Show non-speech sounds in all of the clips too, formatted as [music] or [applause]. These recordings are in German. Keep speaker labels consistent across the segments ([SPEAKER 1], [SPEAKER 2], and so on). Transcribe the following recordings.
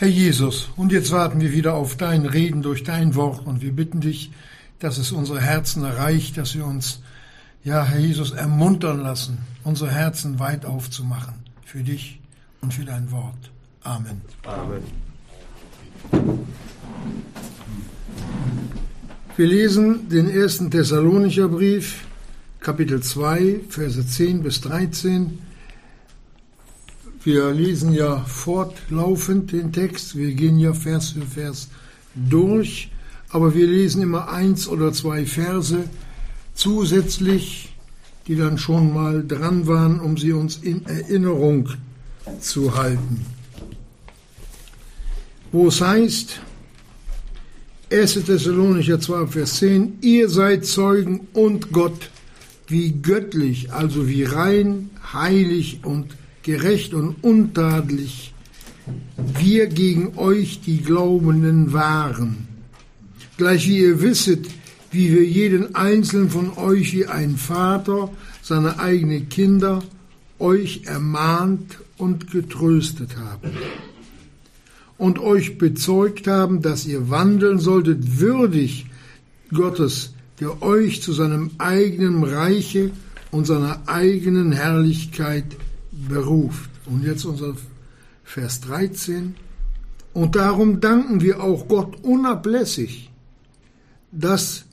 [SPEAKER 1] Herr Jesus, und jetzt warten wir wieder auf dein Reden durch dein Wort und wir bitten dich, dass es unsere Herzen erreicht, dass wir uns, ja, Herr Jesus, ermuntern lassen, unsere Herzen weit aufzumachen für dich und für dein Wort. Amen. Amen. Wir lesen den ersten Thessalonicher Brief, Kapitel 2, Verse 10 bis 13. Wir lesen ja fortlaufend den Text, wir gehen ja Vers für Vers durch, aber wir lesen immer eins oder zwei Verse zusätzlich, die dann schon mal dran waren, um sie uns in Erinnerung zu halten. Wo es heißt, 1. Thessalonicher 2, Vers 10, ihr seid Zeugen und Gott, wie göttlich, also wie rein, heilig und gerecht und untadelig wir gegen euch die Glaubenden waren. Gleich wie ihr wisset, wie wir jeden einzelnen von euch wie ein Vater seine eigenen Kinder euch ermahnt und getröstet haben und euch bezeugt haben, dass ihr wandeln solltet würdig Gottes, der euch zu seinem eigenen Reiche und seiner eigenen Herrlichkeit beruft. Und jetzt unser Vers 13. Und darum danken wir auch Gott unablässig, dass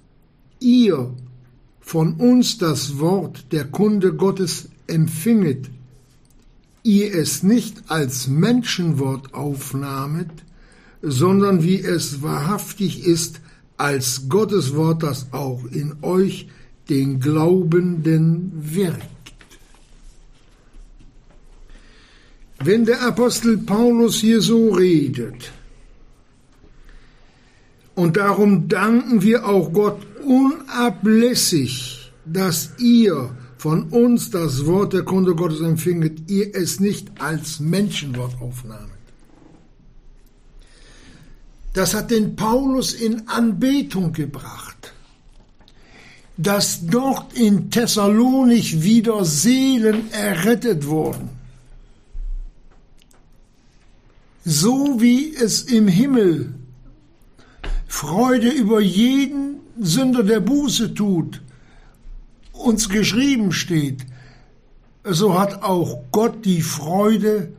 [SPEAKER 1] ihr von uns das Wort der Kunde Gottes empfinget, ihr es nicht als Menschenwort aufnahmet, sondern wie es wahrhaftig ist, als Gottes Wort, das auch in euch den Glaubenden wirkt. Wenn der Apostel Paulus hier so redet, und darum danken wir auch Gott unablässig, dass ihr von uns das Wort der Kunde Gottes empfinget, ihr es nicht als Menschenwort aufnahmet. Das hat den Paulus in Anbetung gebracht, dass dort in Thessalonich wieder Seelen errettet wurden so wie es im Himmel Freude über jeden Sünder, der Buße tut, uns geschrieben steht, so hat auch Gott die Freude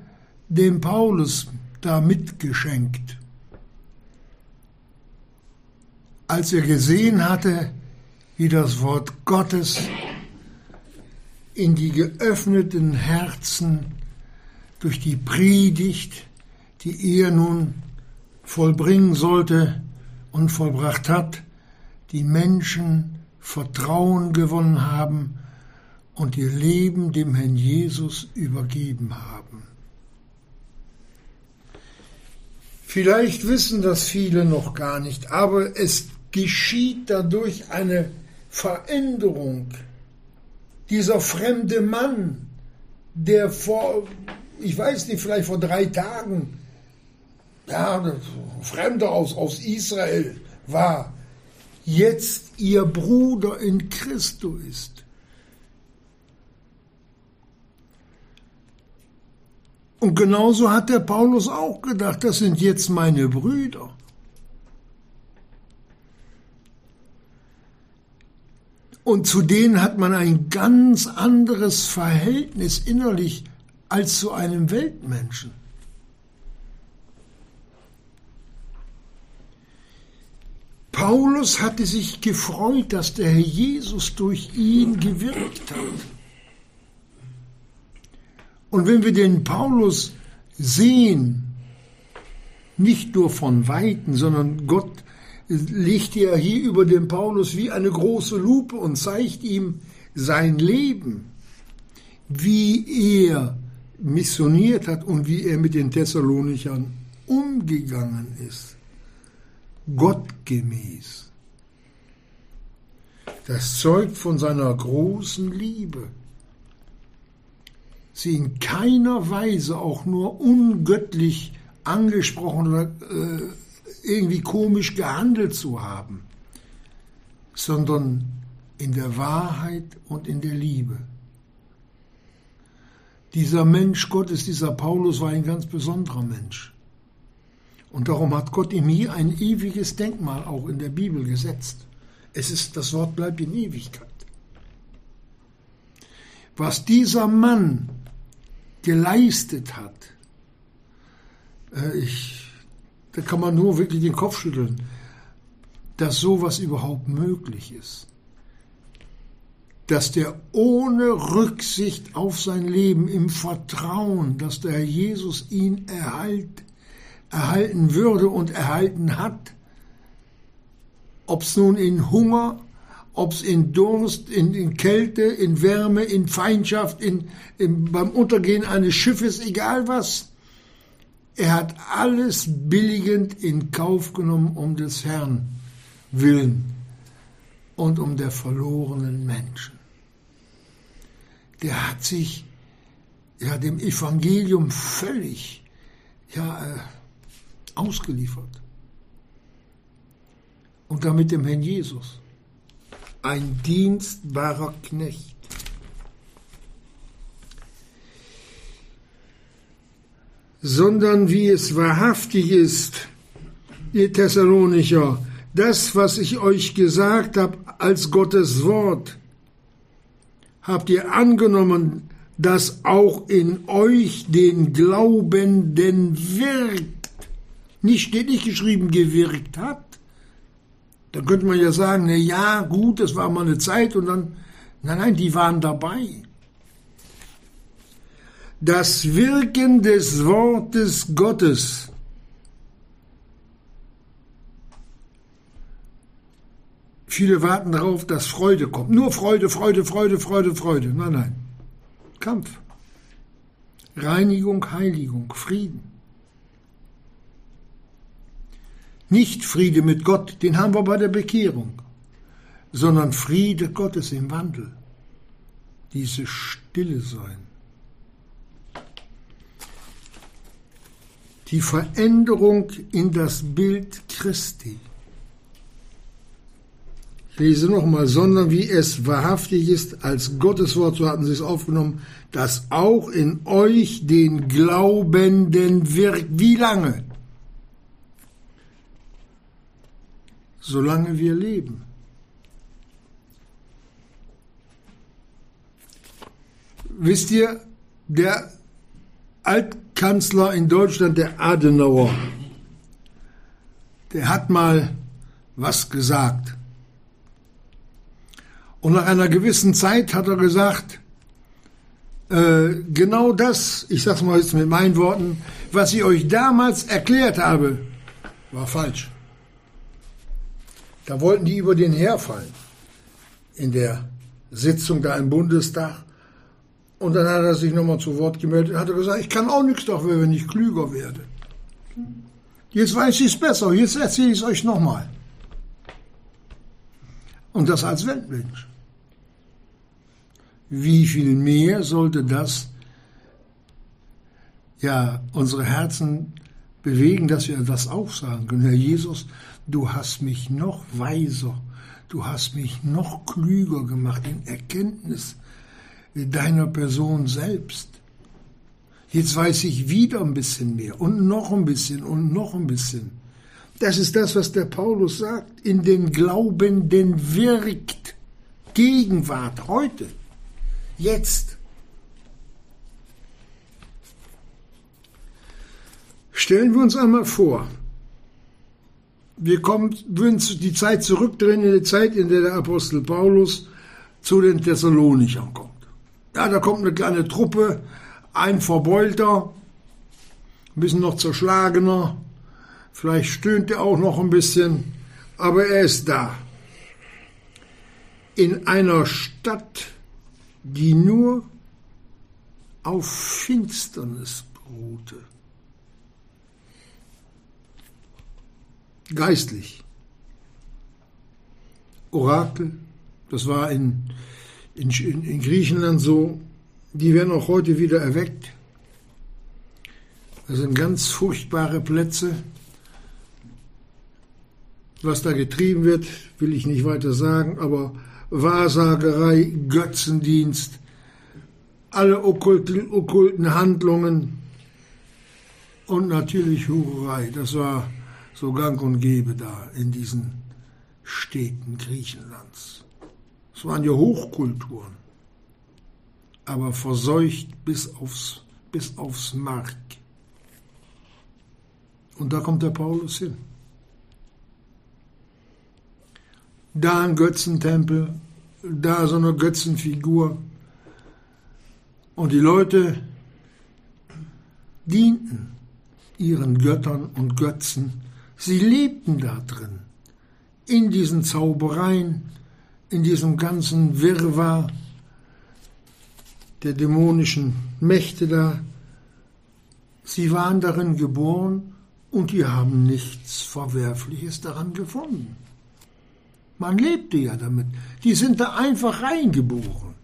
[SPEAKER 1] dem Paulus da mitgeschenkt. Als er gesehen hatte, wie das Wort Gottes in die geöffneten Herzen durch die Predigt die er nun vollbringen sollte und vollbracht hat, die Menschen Vertrauen gewonnen haben und ihr Leben dem Herrn Jesus übergeben haben. Vielleicht wissen das viele noch gar nicht, aber es geschieht dadurch eine Veränderung. Dieser fremde Mann, der vor, ich weiß nicht, vielleicht vor drei Tagen ja, Fremder aus, aus Israel war, jetzt ihr Bruder in Christo ist. Und genauso hat der Paulus auch gedacht, das sind jetzt meine Brüder. Und zu denen hat man ein ganz anderes Verhältnis innerlich als zu einem Weltmenschen. Paulus hatte sich gefreut, dass der Herr Jesus durch ihn gewirkt hat. Und wenn wir den Paulus sehen, nicht nur von Weitem, sondern Gott legt ja hier über den Paulus wie eine große Lupe und zeigt ihm sein Leben, wie er missioniert hat und wie er mit den Thessalonichern umgegangen ist gottgemäß. Das zeugt von seiner großen Liebe. Sie in keiner Weise auch nur ungöttlich angesprochen oder äh, irgendwie komisch gehandelt zu haben, sondern in der Wahrheit und in der Liebe. Dieser Mensch Gottes, dieser Paulus war ein ganz besonderer Mensch. Und darum hat Gott ihm hier ein ewiges Denkmal auch in der Bibel gesetzt. Es ist, das Wort bleibt in Ewigkeit. Was dieser Mann geleistet hat, äh, ich, da kann man nur wirklich den Kopf schütteln, dass sowas überhaupt möglich ist. Dass der ohne Rücksicht auf sein Leben im Vertrauen, dass der Herr Jesus ihn erhalt, erhalten würde und erhalten hat, ob es nun in Hunger, ob es in Durst, in, in, Kälte, in Wärme, in Feindschaft, in, in, beim Untergehen eines Schiffes, egal was. Er hat alles billigend in Kauf genommen um des Herrn willen und um der verlorenen Menschen. Der hat sich ja dem Evangelium völlig ja, äh, ausgeliefert. Und damit dem Herrn Jesus. Ein dienstbarer Knecht. Sondern wie es wahrhaftig ist, ihr Thessalonicher, das, was ich euch gesagt habe als Gottes Wort, habt ihr angenommen, dass auch in euch den Glaubenden wirkt. Nicht steht nicht geschrieben, gewirkt hat. Da könnte man ja sagen, na ja, gut, das war mal eine Zeit und dann, nein, nein, die waren dabei. Das Wirken des Wortes Gottes Viele warten darauf, dass Freude kommt. Nur Freude, Freude, Freude, Freude, Freude. Nein, nein. Kampf. Reinigung, Heiligung, Frieden. Nicht Friede mit Gott, den haben wir bei der Bekehrung, sondern Friede Gottes im Wandel. Diese Stille sein. Die Veränderung in das Bild Christi lese nochmal, sondern wie es wahrhaftig ist, als Gottes Wort, so hatten sie es aufgenommen, dass auch in euch den Glaubenden wirkt. Wie lange? Solange wir leben. Wisst ihr, der Altkanzler in Deutschland, der Adenauer, der hat mal was gesagt. Und nach einer gewissen Zeit hat er gesagt, äh, genau das, ich sag's mal jetzt mit meinen Worten, was ich euch damals erklärt habe, war falsch. Da wollten die über den herfallen in der Sitzung da im Bundestag. Und dann hat er sich nochmal zu Wort gemeldet und hat gesagt, ich kann auch nichts dafür, wenn ich klüger werde. Jetzt weiß ich es besser, jetzt erzähle ich es euch nochmal. Und das als Weltmensch. Wie viel mehr sollte das ja unsere Herzen bewegen, dass wir das auch sagen können. Herr Jesus, du hast mich noch weiser, du hast mich noch klüger gemacht in Erkenntnis deiner Person selbst. Jetzt weiß ich wieder ein bisschen mehr und noch ein bisschen und noch ein bisschen. Das ist das, was der Paulus sagt. In den Glaubenden wirkt Gegenwart heute. Jetzt. Stellen wir uns einmal vor, wir kommen, würden die Zeit zurückdrehen in die Zeit, in der der Apostel Paulus zu den Thessalonichern kommt. Ja, da kommt eine kleine Truppe, ein Verbeulter, ein bisschen noch zerschlagener, vielleicht stöhnt er auch noch ein bisschen, aber er ist da. In einer Stadt, die nur auf Finsternis beruhte. Geistlich. Orakel, das war in, in, in Griechenland so, die werden auch heute wieder erweckt. Das sind ganz furchtbare Plätze. Was da getrieben wird, will ich nicht weiter sagen, aber Wahrsagerei, Götzendienst, alle okkulten, okkulten Handlungen. Und natürlich Hurerei, das war so gang und gäbe da in diesen Städten Griechenlands. Es waren ja Hochkulturen, aber verseucht bis aufs, bis aufs Mark. Und da kommt der Paulus hin. Da ein Götzentempel, da so eine Götzenfigur. Und die Leute dienten ihren Göttern und Götzen. Sie lebten da drin, in diesen Zaubereien, in diesem ganzen Wirrwarr der dämonischen Mächte da. Sie waren darin geboren und die haben nichts Verwerfliches daran gefunden. Man lebte ja damit. Die sind da einfach reingeboren.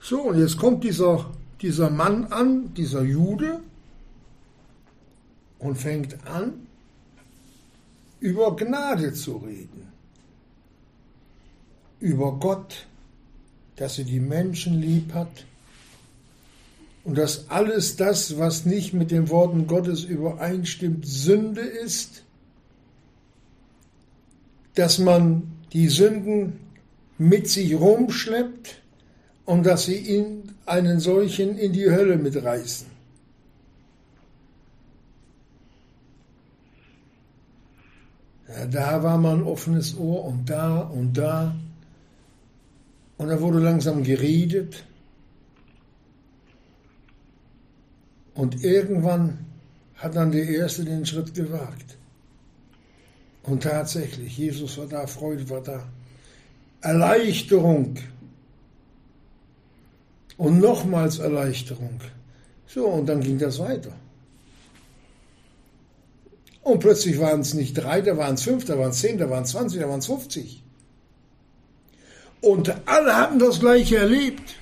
[SPEAKER 1] So, und jetzt kommt dieser, dieser Mann an, dieser Jude, und fängt an, über Gnade zu reden. Über Gott, dass er die Menschen lieb hat und dass alles das, was nicht mit den Worten Gottes übereinstimmt, Sünde ist, dass man die Sünden mit sich rumschleppt und dass sie ihn, einen solchen in die Hölle mitreißen. Da war mal ein offenes Ohr und da und da. Und da wurde langsam geredet. Und irgendwann hat dann der Erste den Schritt gewagt. Und tatsächlich, Jesus war da, Freude war da. Erleichterung. Und nochmals Erleichterung. So, und dann ging das weiter. Und plötzlich waren es nicht drei, da waren es fünf, da waren es zehn, da waren es zwanzig, da waren es fünfzig. Und alle hatten das gleiche erlebt.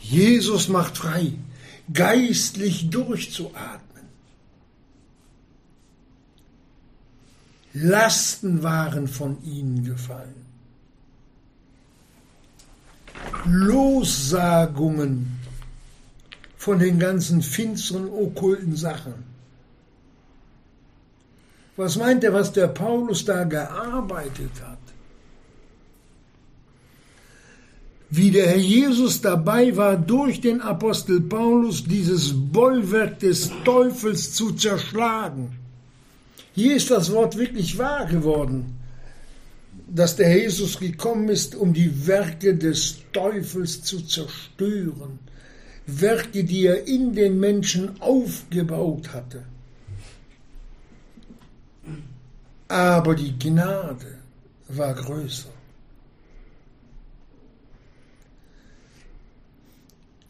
[SPEAKER 1] Jesus macht frei geistlich durchzuatmen. Lasten waren von ihnen gefallen. Lossagungen von den ganzen finsteren, okkulten Sachen. Was meint er, was der Paulus da gearbeitet hat? wie der Herr Jesus dabei war, durch den Apostel Paulus dieses Bollwerk des Teufels zu zerschlagen. Hier ist das Wort wirklich wahr geworden, dass der Herr Jesus gekommen ist, um die Werke des Teufels zu zerstören. Werke, die er in den Menschen aufgebaut hatte. Aber die Gnade war größer.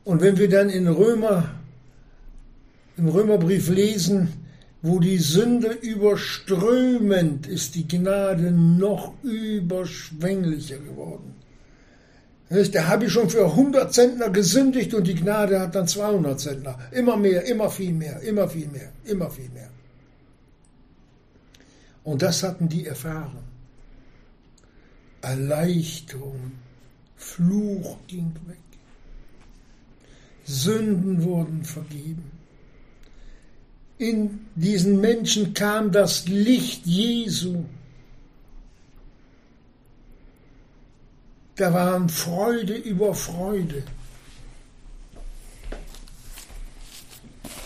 [SPEAKER 1] Und wenn wir dann in Römer, im Römerbrief lesen, wo die Sünde überströmend ist, die Gnade noch überschwänglicher geworden. Da habe ich schon für 100 Zentner gesündigt und die Gnade hat dann 200 Zentner. Immer mehr, immer viel mehr, immer viel mehr, immer viel mehr. Und das hatten die erfahren. Erleichterung, Fluch ging weg. Sünden wurden vergeben. In diesen Menschen kam das Licht Jesu. Da waren Freude über Freude.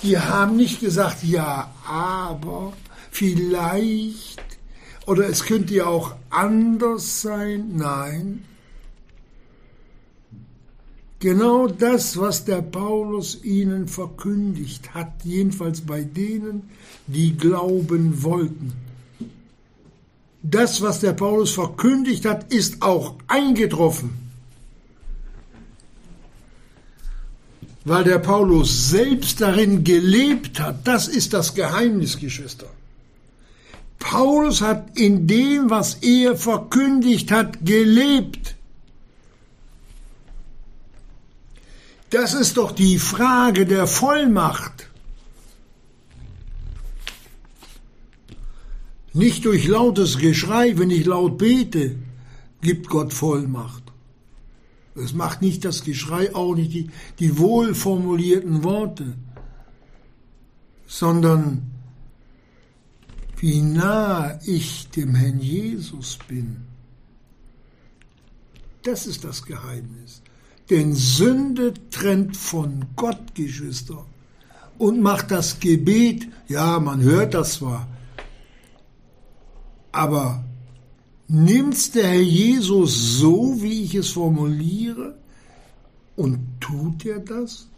[SPEAKER 1] Die haben nicht gesagt, ja, aber vielleicht oder es könnte ja auch anders sein. Nein, Genau das, was der Paulus ihnen verkündigt hat, jedenfalls bei denen, die glauben wollten. Das, was der Paulus verkündigt hat, ist auch eingetroffen. Weil der Paulus selbst darin gelebt hat. Das ist das Geheimnis, Geschwister. Paulus hat in dem, was er verkündigt hat, gelebt. Das ist doch die Frage der Vollmacht. Nicht durch lautes Geschrei, wenn ich laut bete, gibt Gott Vollmacht. Es macht nicht das Geschrei, auch nicht die, die wohlformulierten Worte, sondern wie nah ich dem Herrn Jesus bin. Das ist das Geheimnis. Denn Sünde trennt von Gott, Geschwister, und macht das Gebet, ja, man hört das zwar, aber nimmt's der Herr Jesus so, wie ich es formuliere, und tut er das?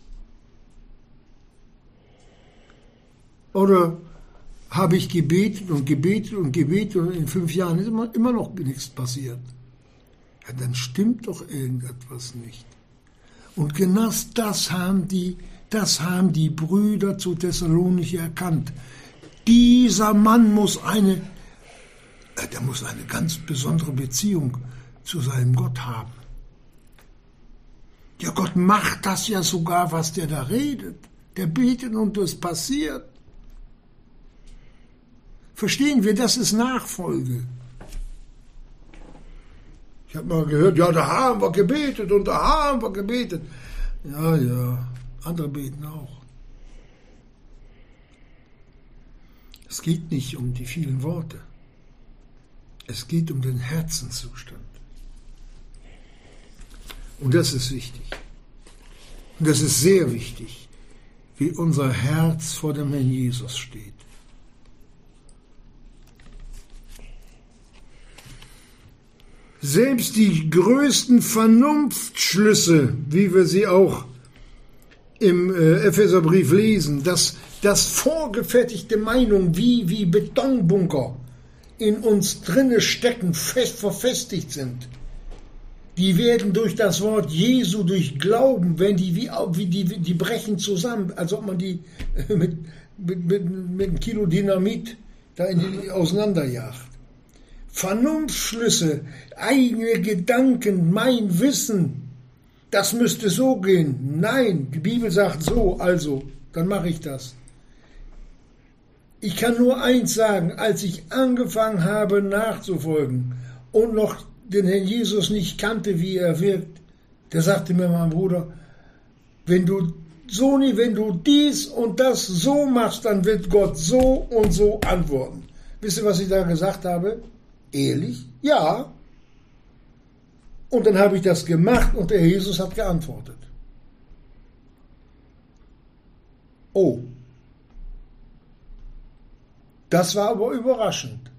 [SPEAKER 1] Oder habe ich gebetet und gebetet und gebetet und in fünf Jahren ist immer, immer noch nichts passiert? Ja, dann stimmt doch irgendetwas nicht. Und genau das haben die, das haben die Brüder zu Thessalonich erkannt. Dieser Mann muss eine, äh, der muss eine ganz besondere Beziehung zu seinem Gott haben. Ja, Gott macht das ja sogar, was der da redet. Der betet und es passiert. Verstehen wir, das ist Nachfolge. Ich habe mal gehört, ja, da haben wir gebetet und da haben wir gebetet. Ja, ja, andere beten auch. Es geht nicht um die vielen Worte. Es geht um den Herzenszustand. Und das ist wichtig. Und das ist sehr wichtig, wie unser Herz vor dem Herrn Jesus steht. Selbst die größten Vernunftschlüsse, wie wir sie auch im äh, Epheserbrief lesen, dass, dass vorgefertigte Meinungen wie, wie Betonbunker in uns drinne stecken, fest verfestigt sind, die werden durch das Wort Jesu, durch Glauben, wenn die wie, wie die, die brechen zusammen, als ob man die mit, mit, mit, mit einem Kilo Dynamit da in die auseinanderjagt. Vernunftschlüsse, eigene Gedanken, mein Wissen, das müsste so gehen. Nein, die Bibel sagt so, also, dann mache ich das. Ich kann nur eins sagen, als ich angefangen habe nachzufolgen und noch den Herrn Jesus nicht kannte, wie er wirkt, der sagte mir mein Bruder, wenn du Soni, wenn du dies und das so machst, dann wird Gott so und so antworten. Wisst ihr, was ich da gesagt habe? Ehrlich? Ja. Und dann habe ich das gemacht und der Jesus hat geantwortet. Oh. Das war aber überraschend.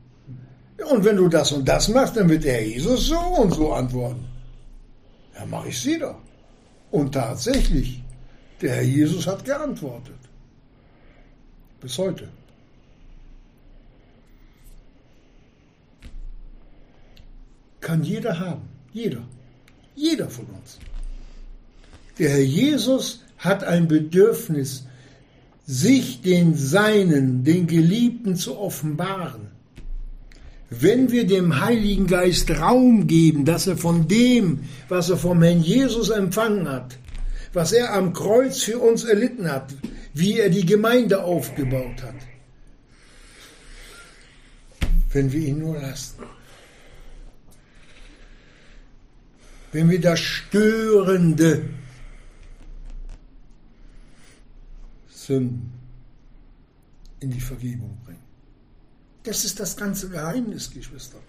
[SPEAKER 1] Und wenn du das und das machst, dann wird der Jesus so und so antworten. Ja, mache ich sie doch. Und tatsächlich, der Herr Jesus hat geantwortet. Bis heute. Kann jeder haben. Jeder. Jeder von uns. Der Herr Jesus hat ein Bedürfnis, sich den Seinen, den Geliebten zu offenbaren. Wenn wir dem Heiligen Geist Raum geben, dass er von dem, was er vom Herrn Jesus empfangen hat, was er am Kreuz für uns erlitten hat, wie er die Gemeinde aufgebaut hat, wenn wir ihn nur lassen. Wenn wir das Störende Sünden in die Vergebung bringen. Das ist das ganze Geheimnis, Geschwister.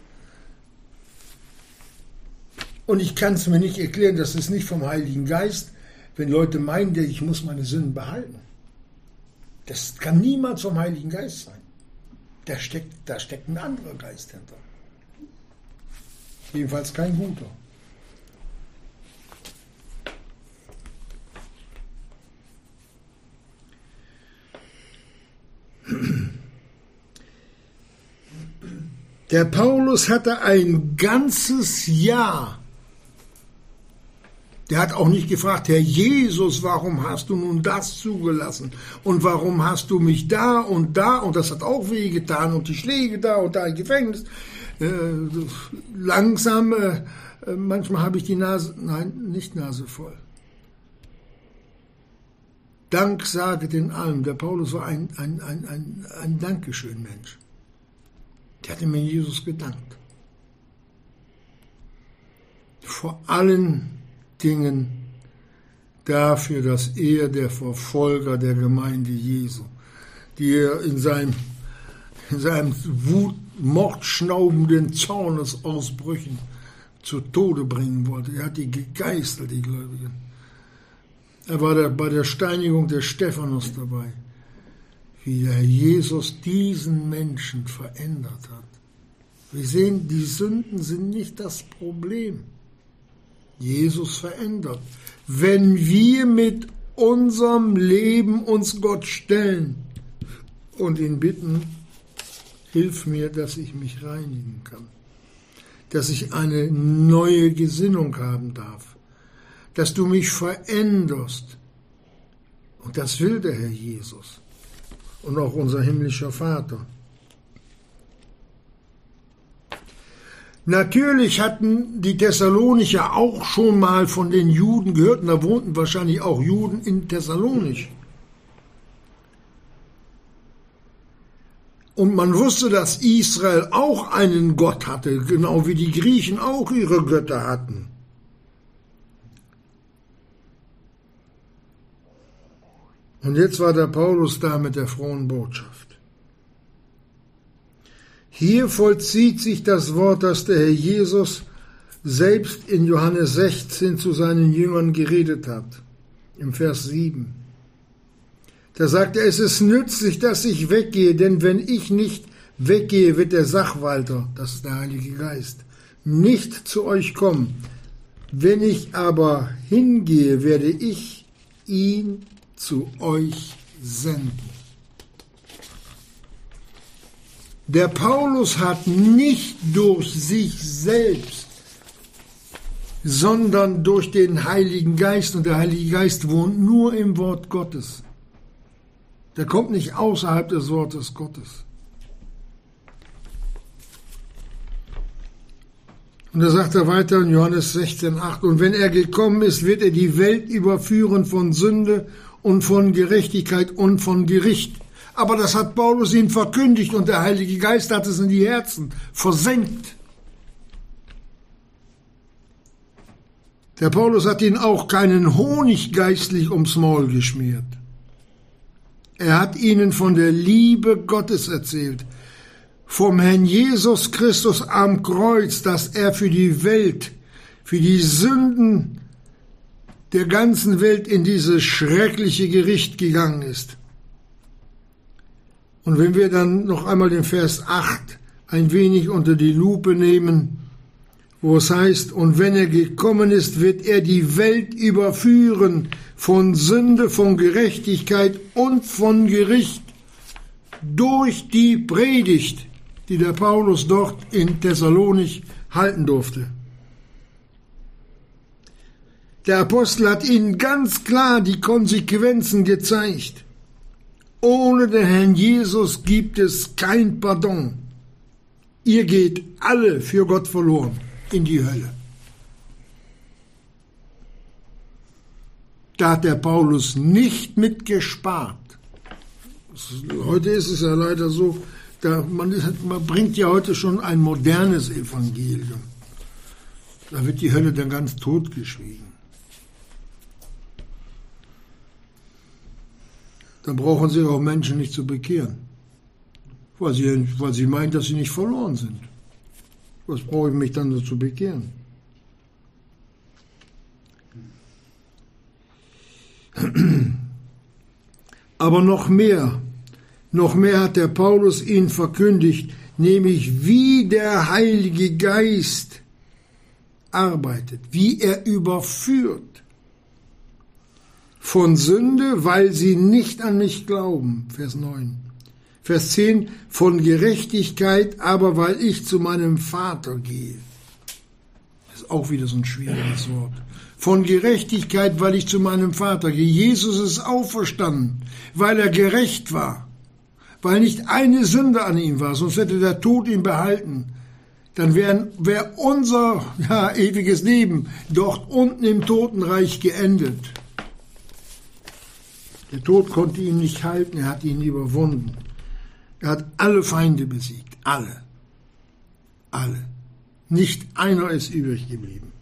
[SPEAKER 1] Und ich kann es mir nicht erklären, das ist nicht vom Heiligen Geist, wenn Leute meinen, ich muss meine Sünden behalten. Das kann niemals vom Heiligen Geist sein. Da steckt, da steckt ein anderer Geist hinter. Jedenfalls kein guter. Der Paulus hatte ein ganzes Jahr. Der hat auch nicht gefragt, Herr Jesus, warum hast du nun das zugelassen? Und warum hast du mich da und da? Und das hat auch wehgetan und die Schläge da und da im Gefängnis. Äh, langsam, äh, manchmal habe ich die Nase, nein, nicht Nase voll. Dank sage den allem. Der Paulus war ein, ein, ein, ein, ein Dankeschön-Mensch. Der hat mir Jesus gedankt. Vor allen Dingen dafür, dass er der Verfolger der Gemeinde Jesu, die er in seinem, in seinem Wut, mordschnaubenden Zornesausbrüchen zu Tode bringen wollte. Er hat die gegeißelt, die Gläubigen. Er war bei der Steinigung des Stephanus dabei, wie der Jesus diesen Menschen verändert hat. Wir sehen, die Sünden sind nicht das Problem. Jesus verändert. Wenn wir mit unserem Leben uns Gott stellen und ihn bitten, hilf mir, dass ich mich reinigen kann, dass ich eine neue Gesinnung haben darf, dass du mich veränderst. Und das will der Herr Jesus und auch unser himmlischer Vater. Natürlich hatten die Thessalonicher auch schon mal von den Juden gehört, und da wohnten wahrscheinlich auch Juden in Thessalonich. Und man wusste, dass Israel auch einen Gott hatte, genau wie die Griechen auch ihre Götter hatten. Und jetzt war der Paulus da mit der frohen Botschaft. Hier vollzieht sich das Wort, das der Herr Jesus selbst in Johannes 16 zu seinen Jüngern geredet hat, im Vers 7. Da sagt er, es ist nützlich, dass ich weggehe, denn wenn ich nicht weggehe, wird der Sachwalter, das ist der Heilige Geist, nicht zu euch kommen. Wenn ich aber hingehe, werde ich ihn zu euch senden. Der Paulus hat nicht durch sich selbst, sondern durch den Heiligen Geist, und der Heilige Geist wohnt nur im Wort Gottes. Der kommt nicht außerhalb des Wortes Gottes. Und da sagt er weiter in Johannes 16,8, und wenn er gekommen ist, wird er die Welt überführen von Sünde und von Gerechtigkeit und von Gericht. Aber das hat Paulus ihnen verkündigt und der Heilige Geist hat es in die Herzen versenkt. Der Paulus hat ihnen auch keinen Honig geistlich ums Maul geschmiert. Er hat ihnen von der Liebe Gottes erzählt, vom Herrn Jesus Christus am Kreuz, dass er für die Welt, für die Sünden der ganzen Welt in dieses schreckliche Gericht gegangen ist. Und wenn wir dann noch einmal den Vers 8 ein wenig unter die Lupe nehmen, wo es heißt, und wenn er gekommen ist, wird er die Welt überführen von Sünde, von Gerechtigkeit und von Gericht durch die Predigt, die der Paulus dort in Thessalonich halten durfte. Der Apostel hat ihnen ganz klar die Konsequenzen gezeigt. Ohne den Herrn Jesus gibt es kein Pardon. Ihr geht alle für Gott verloren in die Hölle. Da hat der Paulus nicht mitgespart. Heute ist es ja leider so, da man, man bringt ja heute schon ein modernes Evangelium. Da wird die Hölle dann ganz totgeschwiegen. Dann brauchen sich auch Menschen nicht zu bekehren. Weil sie, weil sie meinen, dass sie nicht verloren sind. Was brauche ich mich dann dazu bekehren? [clears throat] Aber noch mehr, noch mehr hat der Paulus ihnen verkündigt, nämlich wie der Heilige Geist arbeitet, wie er überführt von Sünde, weil sie nicht an mich glauben. Vers 9. Vers 10, von Gerechtigkeit, aber weil ich zu meinem Vater gehe. Das ist auch wieder so ein schwieriges Wort. Von Gerechtigkeit, weil ich zu meinem Vater gehe. Jesus ist auferstanden, weil er gerecht war, weil nicht eine Sünde an ihm war, sonst hätte der Tod ihn behalten. Dann wäre wär unser ja, ewiges Leben dort unten im Totenreich geendet. Der Tod konnte ihn nicht halten, er hat ihn überwunden. Er hat alle Feinde besiegt, alle. Alle. Nicht einer ist übrig geblieben.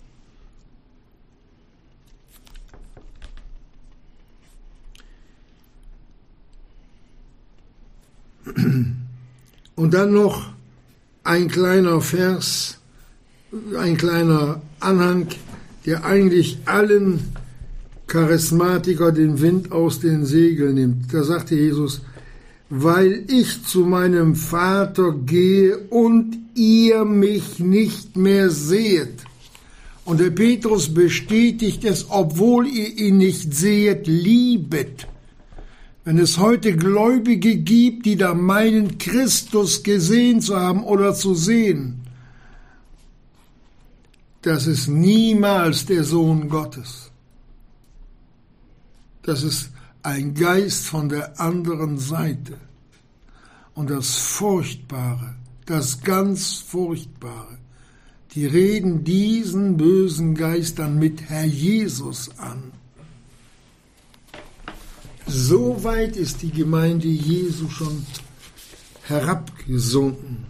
[SPEAKER 1] Und dann noch ein kleiner Vers, ein kleiner Anhang, der eigentlich allen Charismatiker den Wind aus den Segeln nimmt. Da sagte Jesus, weil ich zu meinem Vater gehe und ihr mich nicht mehr seht. Und der Petrus bestätigt es, obwohl ihr ihn nicht seht, liebet. Wenn es heute Gläubige gibt, die da meinen, Christus gesehen zu haben oder zu sehen, das ist niemals der Sohn Gottes. Das ist ein Geist von der anderen Seite. Und das Furchtbare, das ganz Furchtbare, die reden diesen bösen Geistern mit Herr Jesus an. So weit ist die Gemeinde Jesu schon herabgesunken,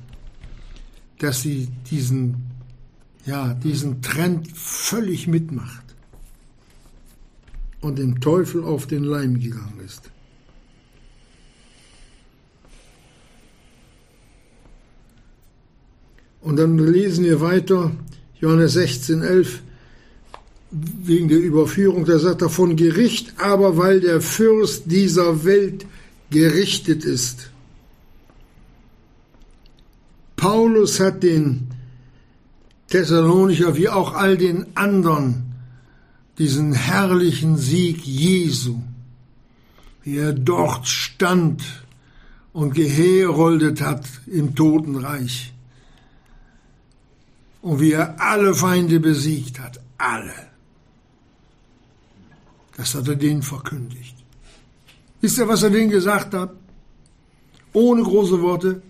[SPEAKER 1] dass sie diesen, ja, diesen Trend völlig mitmacht und dem Teufel auf den Leim gegangen ist. Und dann lesen wir weiter, Johannes 16, 11, wegen der Überführung, da sagt er von Gericht, aber weil der Fürst dieser Welt gerichtet ist. Paulus hat den Thessalonicher wie auch all den anderen diesen herrlichen Sieg Jesu, wie er dort stand und geheroldet hat im Totenreich und wie er alle Feinde besiegt hat, alle. Das hat er denen verkündigt. Wisst ihr, was er denen gesagt hat? Ohne große Worte.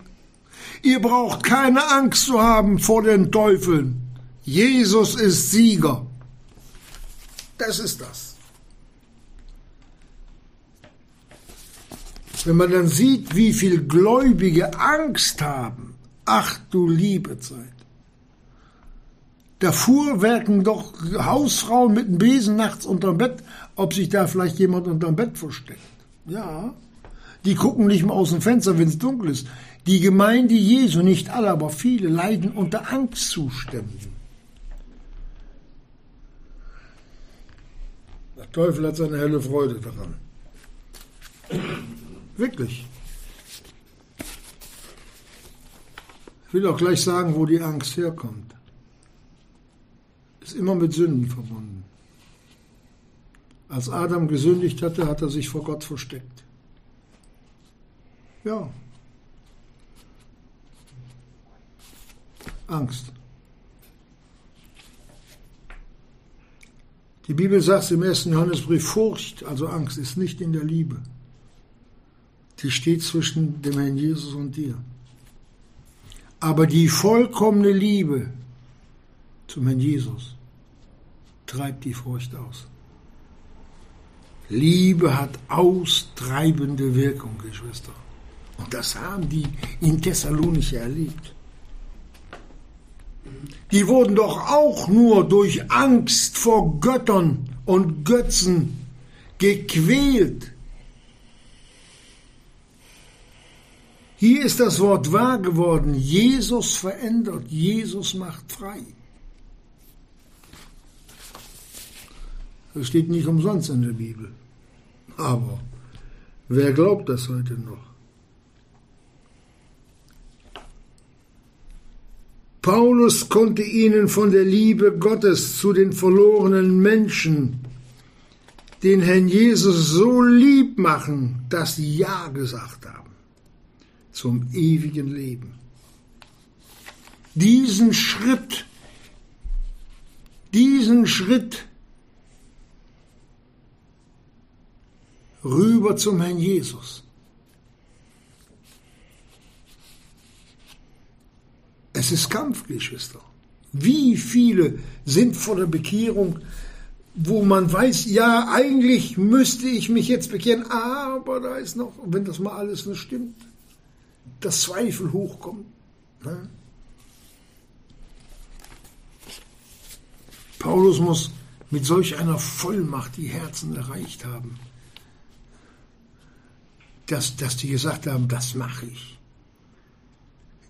[SPEAKER 1] Ihr braucht keine Angst zu haben vor den Teufeln. Jesus ist Sieger. Das ist das. Wenn man dann sieht, wie viel Gläubige Angst haben, ach du liebe Zeit. Da fuhrwerken doch Hausfrauen mit einem Besen nachts unterm Bett, ob sich da vielleicht jemand unterm Bett versteckt. Ja. Die gucken nicht mal aus dem Fenster, wenn es dunkel ist. Die Gemeinde Jesu, nicht alle, aber viele, leiden unter Angstzuständen. Teufel hat seine helle Freude daran. Wirklich. Ich will auch gleich sagen, wo die Angst herkommt ist immer mit Sünden verbunden. Als Adam gesündigt hatte, hat er sich vor Gott versteckt. Ja. Angst. Die Bibel sagt im ersten Johannesbrief, Furcht, also Angst, ist nicht in der Liebe. Die steht zwischen dem Herrn Jesus und dir. Aber die vollkommene Liebe zum Herrn Jesus treibt die Furcht aus. Liebe hat austreibende Wirkung, Geschwister. Und das haben die in Thessalonich erlebt. Die wurden doch auch nur durch Angst vor Göttern und Götzen gequält. Hier ist das Wort wahr geworden. Jesus verändert, Jesus macht frei. Das steht nicht umsonst in der Bibel. Aber wer glaubt das heute noch? Paulus konnte ihnen von der Liebe Gottes zu den verlorenen Menschen, den Herrn Jesus so lieb machen, dass sie Ja gesagt haben zum ewigen Leben. Diesen Schritt, diesen Schritt rüber zum Herrn Jesus. Es ist Kampf, Geschwister. Wie viele sind vor der Bekehrung, wo man weiß, ja, eigentlich müsste ich mich jetzt bekehren, aber da ist noch, wenn das mal alles nicht stimmt, das Zweifel hochkommt. Ne? Paulus muss mit solch einer Vollmacht die Herzen erreicht haben dass, dass die gesagt haben, das mache ich.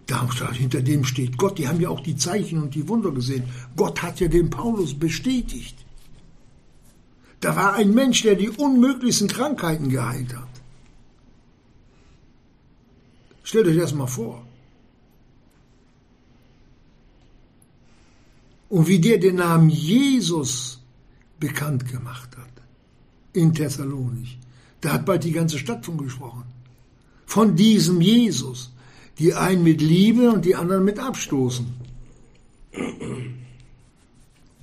[SPEAKER 1] Da, hinter dem steht Gott. Die haben ja auch die Zeichen und die Wunder gesehen. Gott hat ja den Paulus bestätigt. Da war ein Mensch, der die unmöglichsten Krankheiten geheilt hat. Stellt euch das mal vor. Und wie der den Namen Jesus bekannt gemacht hat in Thessalonich. Da hat bald die ganze Stadt von gesprochen. Von diesem Jesus. Die einen mit Liebe und die anderen mit Abstoßen.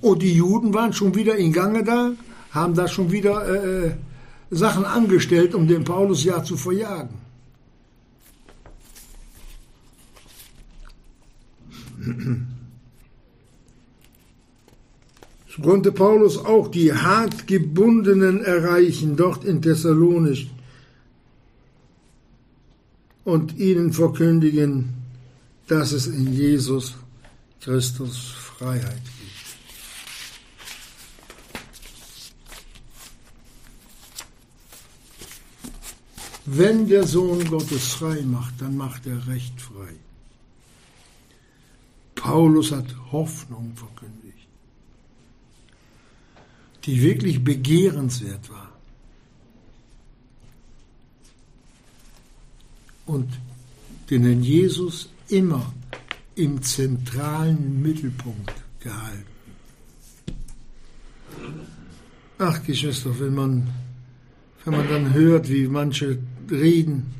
[SPEAKER 1] Und die Juden waren schon wieder in Gange da, haben da schon wieder äh, äh Sachen angestellt, um den Paulus ja zu verjagen. So konnte Paulus auch die hart gebundenen erreichen, dort in Thessalonich, und ihnen verkündigen, dass es in Jesus Christus Freiheit gibt. Wenn der Sohn Gottes frei macht, dann macht er Recht frei. Paulus hat Hoffnung verkündigt, die wirklich begehrenswert war. Und den Herrn Jesus immer im zentralen Mittelpunkt gehalten. Ach, Geschwister, wenn man, wenn man dann hört, wie manche reden,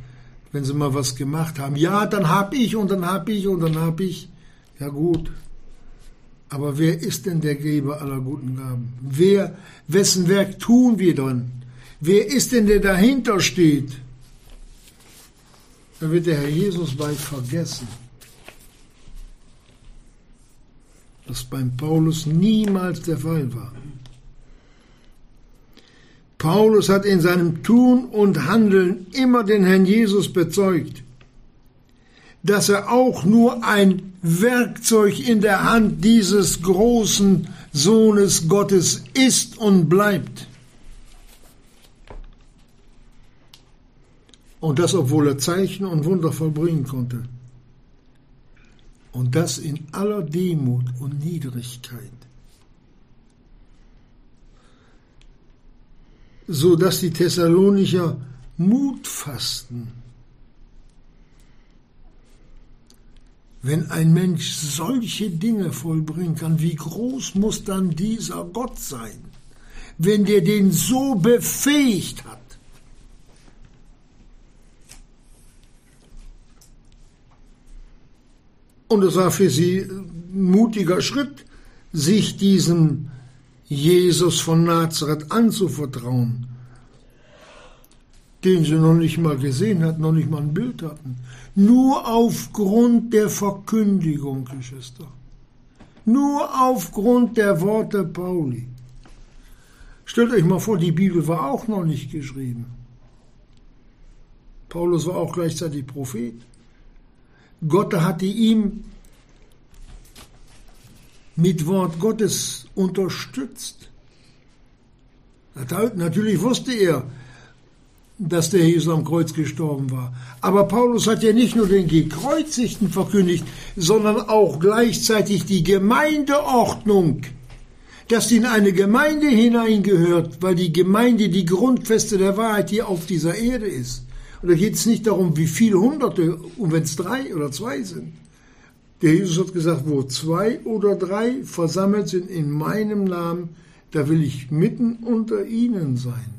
[SPEAKER 1] wenn sie mal was gemacht haben, ja, dann hab ich und dann hab ich und dann hab ich. Ja gut, aber wer ist denn der Geber aller guten Gaben? Wer, wessen Werk tun wir dann? Wer ist denn der dahinter steht? Da wird der Herr Jesus bald vergessen. Was beim Paulus niemals der Fall war. Paulus hat in seinem Tun und Handeln immer den Herrn Jesus bezeugt, dass er auch nur ein Werkzeug in der Hand dieses großen Sohnes Gottes ist und bleibt. Und das, obwohl er Zeichen und Wunder vollbringen konnte. Und das in aller Demut und Niedrigkeit. So dass die Thessalonicher Mut fassten Wenn ein Mensch solche Dinge vollbringen kann, wie groß muss dann dieser Gott sein, wenn der den so befähigt hat? Und es war für sie ein mutiger Schritt, sich diesem Jesus von Nazareth anzuvertrauen, den sie noch nicht mal gesehen hat, noch nicht mal ein Bild hatten. Nur aufgrund der Verkündigung, Geschwister. Nur aufgrund der Worte Pauli. Stellt euch mal vor, die Bibel war auch noch nicht geschrieben. Paulus war auch gleichzeitig Prophet. Gott hatte ihm mit Wort Gottes unterstützt. Natürlich wusste er, dass der Jesus am Kreuz gestorben war. Aber Paulus hat ja nicht nur den Gekreuzigten verkündigt, sondern auch gleichzeitig die Gemeindeordnung, dass sie in eine Gemeinde hineingehört, weil die Gemeinde die Grundfeste der Wahrheit hier auf dieser Erde ist. Und da geht es nicht darum, wie viele Hunderte, und wenn es drei oder zwei sind. Der Jesus hat gesagt, wo zwei oder drei versammelt sind in meinem Namen, da will ich mitten unter ihnen sein.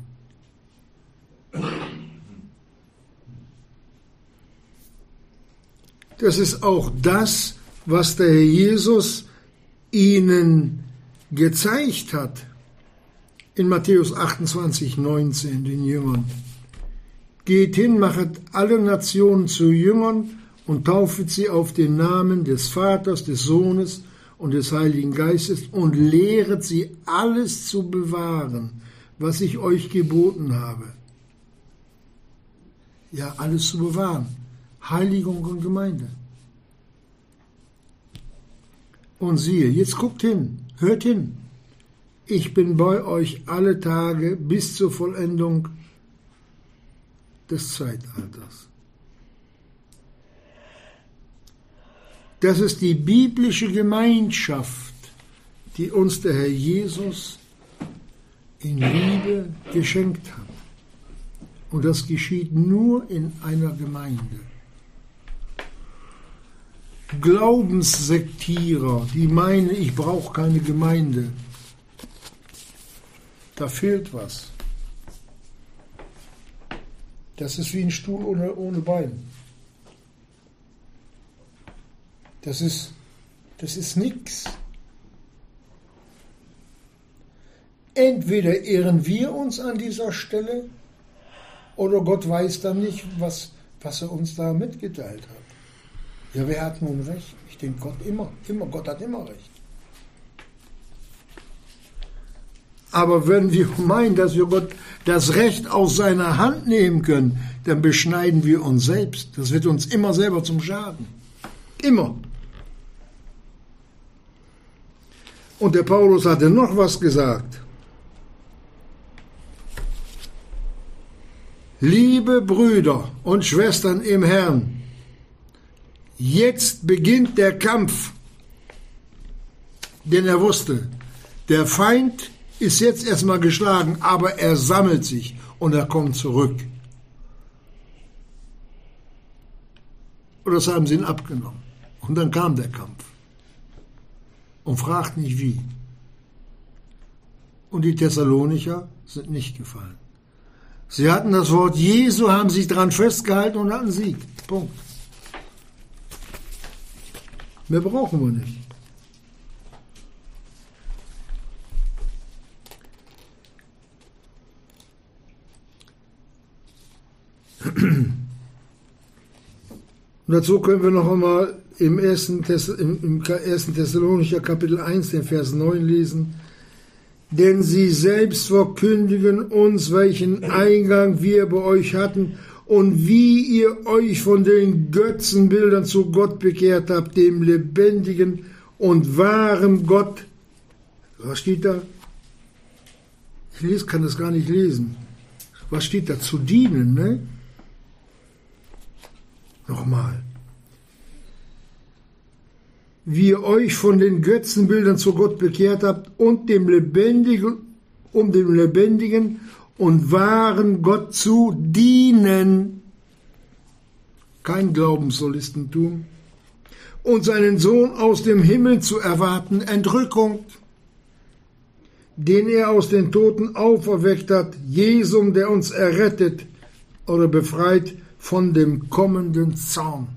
[SPEAKER 1] Das ist auch das, was der Herr Jesus ihnen gezeigt hat in Matthäus 28, 19 den Jüngern. Geht hin, machet alle Nationen zu Jüngern und taufet sie auf den Namen des Vaters, des Sohnes und des Heiligen Geistes und lehret sie alles zu bewahren, was ich euch geboten habe ja alles zu bewahren. Heiligung und Gemeinde. Und siehe, jetzt guckt hin, hört hin. Ich bin bei euch alle Tage bis zur Vollendung des Zeitalters. Das ist die biblische Gemeinschaft, die uns der Herr Jesus in Liebe geschenkt hat. Und das geschieht nur in einer Gemeinde. Glaubenssektierer, die meinen, ich brauche keine Gemeinde, da fehlt was. Das ist wie ein Stuhl ohne, ohne Bein. Das ist, das ist nichts. Entweder ehren wir uns an dieser Stelle oder Gott weiß dann nicht, was, was er uns da mitgeteilt hat. Ja, wer hat nun recht? Ich denke, Gott immer, immer, Gott hat immer recht. Aber wenn wir [laughs] meinen, dass wir Gott das Recht aus seiner Hand nehmen können, dann beschneiden wir uns selbst. Das wird uns immer selber zum Schaden. Immer. Und der Paulus hatte noch was gesagt. Liebe Brüder und Schwestern im Herrn, jetzt beginnt der Kampf. Denn er wusste, der Feind ist jetzt erstmal geschlagen, aber er sammelt sich und er kommt zurück. Und das haben sie ihn abgenommen. Und dann kam der Kampf. Und fragt nicht wie. Und die Thessalonicher sind nicht gefallen. Sie hatten das Wort Jesu, haben sich daran festgehalten und hatten Sieg. Punkt. Mehr brauchen wir nicht. Und dazu können wir noch einmal im 1. Thess im, im 1. Thessalonicher Kapitel 1, den Vers 9 lesen denn sie selbst verkündigen uns, welchen Eingang wir bei euch hatten und wie ihr euch von den Götzenbildern zu Gott bekehrt habt, dem lebendigen und wahren Gott. Was steht da? Ich lese, kann das gar nicht lesen. Was steht da? Zu dienen, ne? Nochmal wie ihr euch von den Götzenbildern zu Gott bekehrt habt und dem lebendigen, um dem lebendigen und wahren Gott zu dienen. Kein Glaubenssolistentum. Und seinen Sohn aus dem Himmel zu erwarten, Entrückung, den er aus den Toten auferweckt hat, Jesum, der uns errettet oder befreit von dem kommenden Zorn.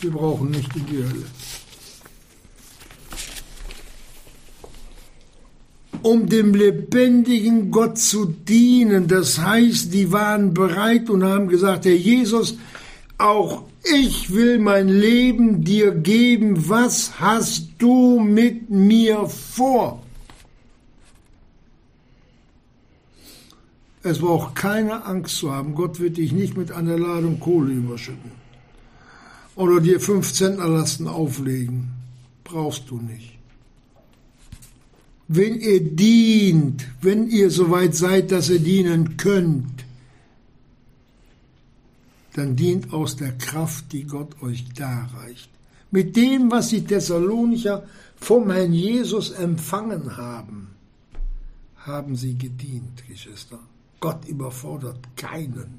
[SPEAKER 1] Wir brauchen nicht in die Hölle. Um dem lebendigen Gott zu dienen, das heißt, die waren bereit und haben gesagt, Herr Jesus, auch ich will mein Leben dir geben. Was hast du mit mir vor? Es braucht keine Angst zu haben. Gott wird dich nicht mit einer Ladung Kohle überschütten oder dir fünf Zentnerlasten auflegen. Brauchst du nicht. Wenn ihr dient, wenn ihr soweit seid, dass ihr dienen könnt, dann dient aus der Kraft, die Gott euch darreicht. Mit dem, was die Thessalonicher vom Herrn Jesus empfangen haben, haben sie gedient, Geschwister. Gott überfordert keinen.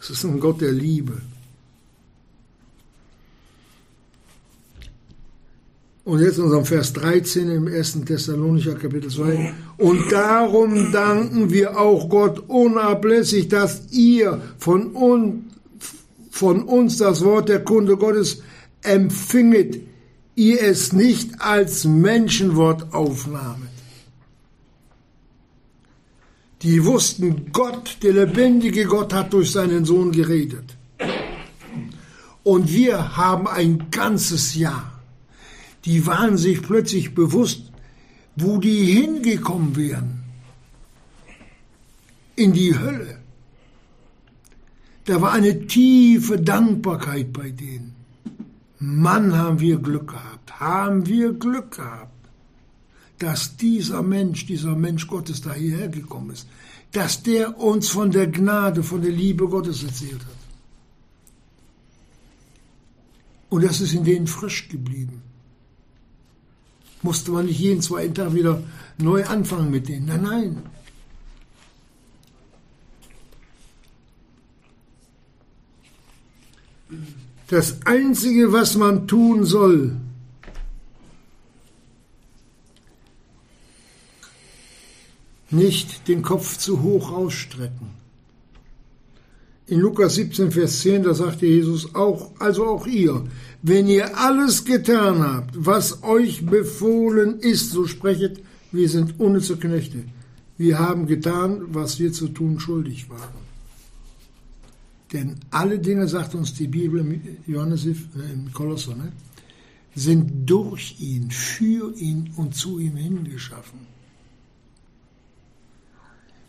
[SPEAKER 1] Es ist ein Gott der Liebe. Und jetzt unserem Vers 13 im 1. Thessalonicher Kapitel 2. Und darum danken wir auch Gott unablässig, dass ihr von, un, von uns das Wort der Kunde Gottes empfinget, ihr es nicht als Menschenwort aufnahmet. Die wussten, Gott, der lebendige Gott, hat durch seinen Sohn geredet. Und wir haben ein ganzes Jahr. Die waren sich plötzlich bewusst, wo die hingekommen wären. In die Hölle. Da war eine tiefe Dankbarkeit bei denen. Mann, haben wir Glück gehabt. Haben wir Glück gehabt. dass dieser Mensch, dieser Mensch Gottes da hierher gekommen ist, dass der uns von der Gnade, von der Liebe Gottes erzählt hat. Und das ist in denen frisch geblieben. Musste man nicht jeden zweiten Tag wieder neu anfangen mit denen. Nein, nein. Das Einzige, was man tun soll, nicht den Kopf zu hoch ausstrecken. In Lukas 17, Vers 10, da sagte Jesus auch, also auch ihr, wenn ihr alles getan habt, was euch befohlen ist, so sprechet, wir sind unnütze Knechte. Wir haben getan, was wir zu tun schuldig waren. Denn alle Dinge, sagt uns die Bibel im Johannes äh, im Kolosser, ne, sind durch ihn, für ihn und zu ihm hingeschaffen.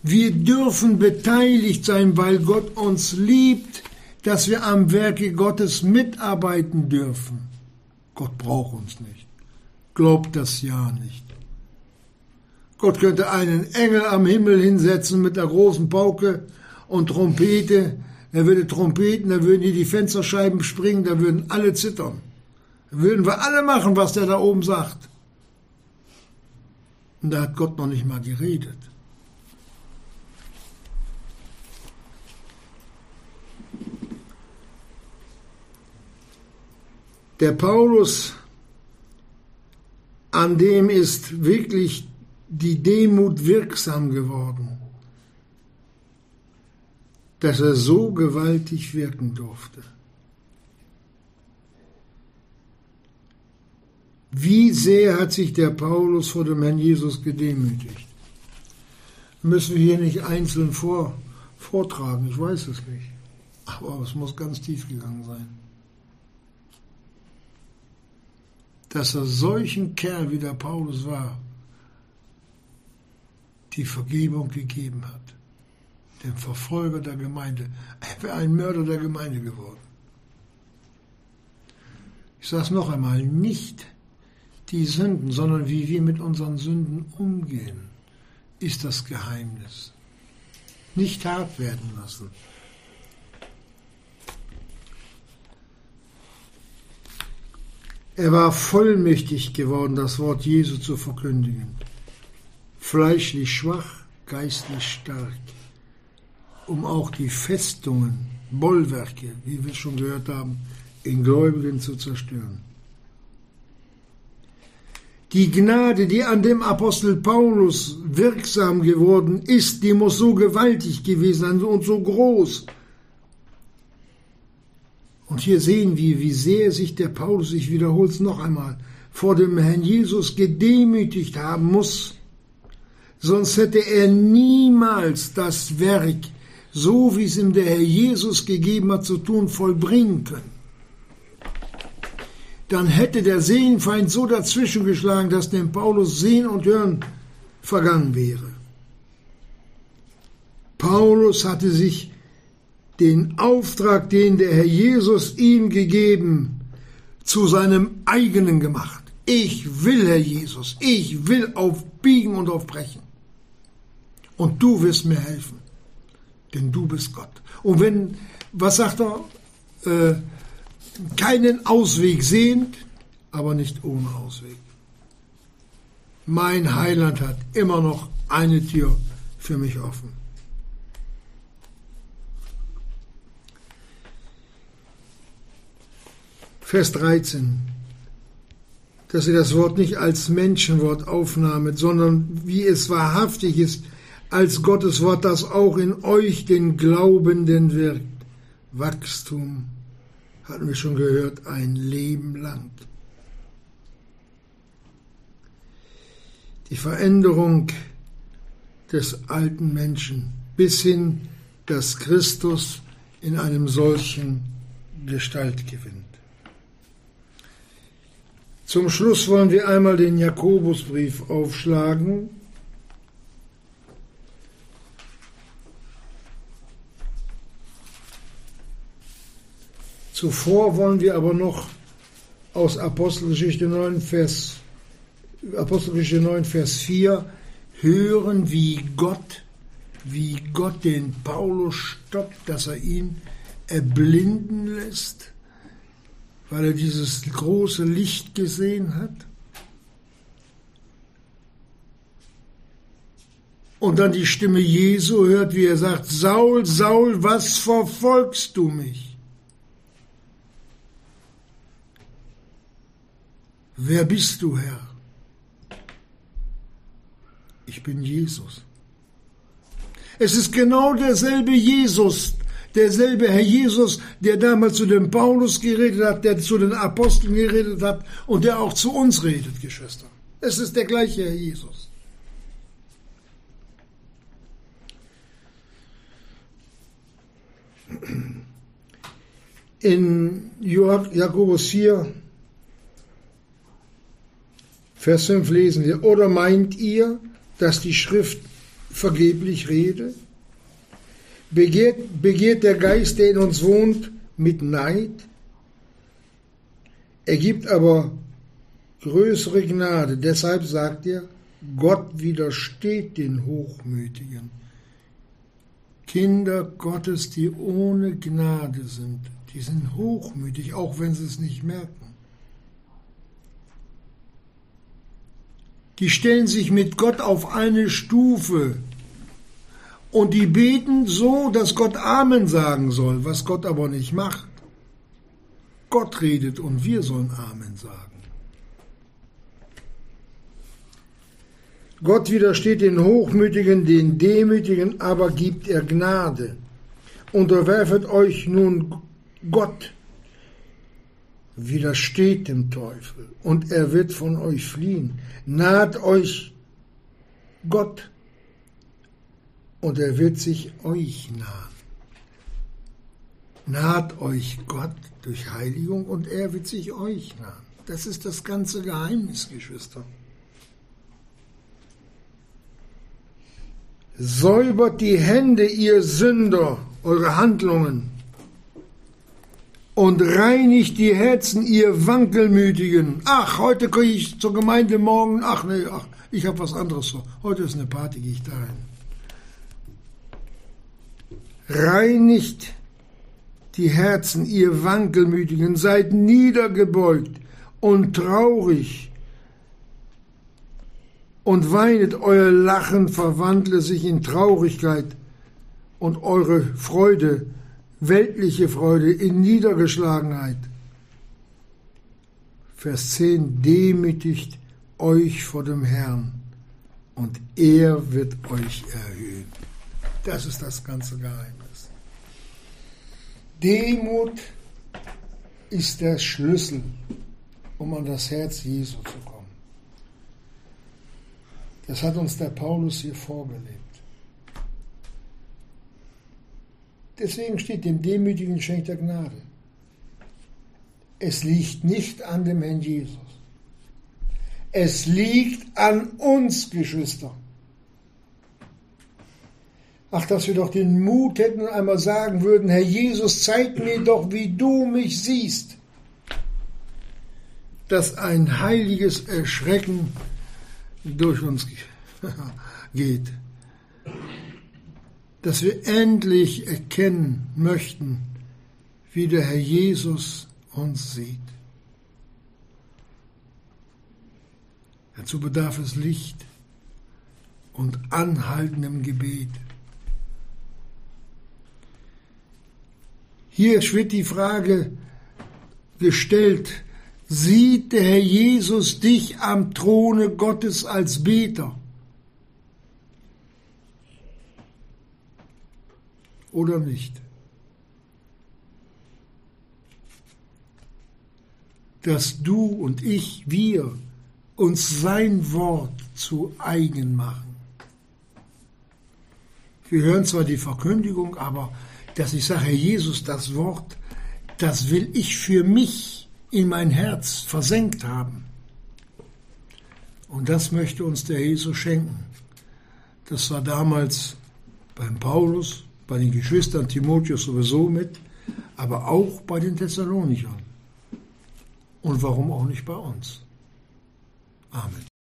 [SPEAKER 1] Wir dürfen beteiligt sein, weil Gott uns liebt, dass wir am Werke Gottes mitarbeiten dürfen. Gott braucht uns nicht. Glaubt das ja nicht. Gott könnte einen Engel am Himmel hinsetzen mit einer großen Pauke und Trompete. Er würde trompeten, da würden hier die Fensterscheiben springen, da würden alle zittern. Da würden wir alle machen, was der da oben sagt. Und da hat Gott noch nicht mal geredet. Der Paulus, an dem ist wirklich die Demut wirksam geworden, dass er so gewaltig wirken durfte. Wie sehr hat sich der Paulus vor dem Herrn Jesus gedemütigt? Müssen wir hier nicht einzeln vor, vortragen, ich weiß es nicht. Aber es muss ganz tief gegangen sein. dass er solchen Kerl wie der Paulus war, die Vergebung gegeben hat. Dem Verfolger der Gemeinde. Er wäre ein Mörder der Gemeinde geworden. Ich sage es noch einmal, nicht die Sünden, sondern wie wir mit unseren Sünden umgehen, ist das Geheimnis. Nicht hart werden lassen. Er war vollmächtig geworden, das Wort Jesu zu verkündigen. Fleischlich schwach, geistlich stark, um auch die Festungen, Bollwerke, wie wir schon gehört haben, in Gläubigen zu zerstören. Die Gnade, die an dem Apostel Paulus wirksam geworden ist, die muss so gewaltig gewesen sein und so groß, und hier sehen wir, wie sehr sich der Paulus, ich wiederhole es noch einmal, vor dem Herrn Jesus gedemütigt haben muss. Sonst hätte er niemals das Werk, so wie es ihm der Herr Jesus gegeben hat, zu tun, vollbringen können. Dann hätte der Seelenfeind so dazwischen geschlagen, dass dem Paulus Sehen und Hören vergangen wäre. Paulus hatte sich den Auftrag, den der Herr Jesus ihm gegeben, zu seinem eigenen gemacht. Ich will, Herr Jesus, ich will aufbiegen und aufbrechen. Und du wirst mir helfen, denn du bist Gott. Und wenn, was sagt er, äh, keinen Ausweg sehend, aber nicht ohne Ausweg. Mein Heiland hat immer noch eine Tür für mich offen. Vers 13, dass ihr das Wort nicht als Menschenwort aufnahmet, sondern wie es wahrhaftig ist, als Gottes Wort, das auch in euch den Glaubenden wirkt. Wachstum, hatten wir schon gehört, ein Leben lang. Die Veränderung des alten Menschen bis hin, dass Christus in einem solchen Gestalt gewinnt. Zum Schluss wollen wir einmal den Jakobusbrief aufschlagen. Zuvor wollen wir aber noch aus Apostelgeschichte 9, Vers Apostelgeschichte 9, Vers 4, hören, wie Gott, wie Gott den Paulus stoppt, dass er ihn erblinden lässt, weil er dieses große Licht gesehen hat. Und dann die Stimme Jesu hört, wie er sagt, Saul, Saul, was verfolgst du mich? Wer bist du, Herr? Ich bin Jesus. Es ist genau derselbe Jesus, derselbe Herr Jesus, der damals zu dem Paulus geredet hat, der zu den Aposteln geredet hat und der auch zu uns redet, Geschwister. Es ist der gleiche Herr Jesus. In Jakobus 4, Vers 5 lesen wir, oder meint ihr, dass die Schrift vergeblich rede? Begehrt, begehrt der Geist, der in uns wohnt, mit Neid? Er gibt aber größere Gnade. Deshalb sagt er, Gott widersteht den Hochmütigen. Kinder Gottes, die ohne Gnade sind, die sind hochmütig, auch wenn sie es nicht merken. Die stellen sich mit Gott auf eine Stufe und die beten so, dass Gott Amen sagen soll, was Gott aber nicht macht. Gott redet und wir sollen Amen sagen. Gott widersteht den Hochmütigen, den Demütigen, aber gibt er Gnade. Unterwerfet euch nun Gott, widersteht dem Teufel und er wird von euch fliehen. Naht euch Gott und er wird sich euch nahen. Naht euch Gott durch Heiligung und er wird sich euch nahen. Das ist das ganze Geheimnis, Geschwister. Säubert die Hände, ihr Sünder, eure Handlungen und reinigt die Herzen, ihr Wankelmütigen. Ach, heute gehe ich zur Gemeinde, morgen, ach nee, ach, ich habe was anderes vor. Heute ist eine Party, gehe ich dahin. Reinigt die Herzen, ihr Wankelmütigen, seid niedergebeugt und traurig und weinet, euer Lachen verwandle sich in Traurigkeit und eure Freude weltliche Freude in Niedergeschlagenheit. Vers 10, demütigt euch vor dem Herrn und er wird euch erhöhen. Das ist das ganze Geheimnis. Demut ist der Schlüssel, um an das Herz Jesu zu kommen. Das hat uns der Paulus hier vorgelegt. Deswegen steht dem Demütigen schenkt er Gnade. Es liegt nicht an dem Herrn Jesus. Es liegt an uns, Geschwister. Ach, dass wir doch den Mut hätten und einmal sagen würden, Herr Jesus, zeig mir doch, wie du mich siehst. Dass ein heiliges Erschrecken durch uns [laughs] geht dass wir endlich erkennen möchten, wie der Herr Jesus uns sieht. Dazu bedarf es Licht und anhaltendem Gebet. Hier wird die Frage gestellt, sieht der Herr Jesus dich am Throne Gottes als Beter? Oder nicht. Dass du und ich, wir uns sein Wort zu eigen machen. Wir hören zwar die Verkündigung, aber dass ich sage, Herr Jesus, das Wort, das will ich für mich in mein Herz versenkt haben. Und das möchte uns der Jesus schenken. Das war damals beim Paulus, bei den Geschwistern Timotheus sowieso mit, aber auch bei den Thessalonichern. Und warum auch nicht bei uns? Amen.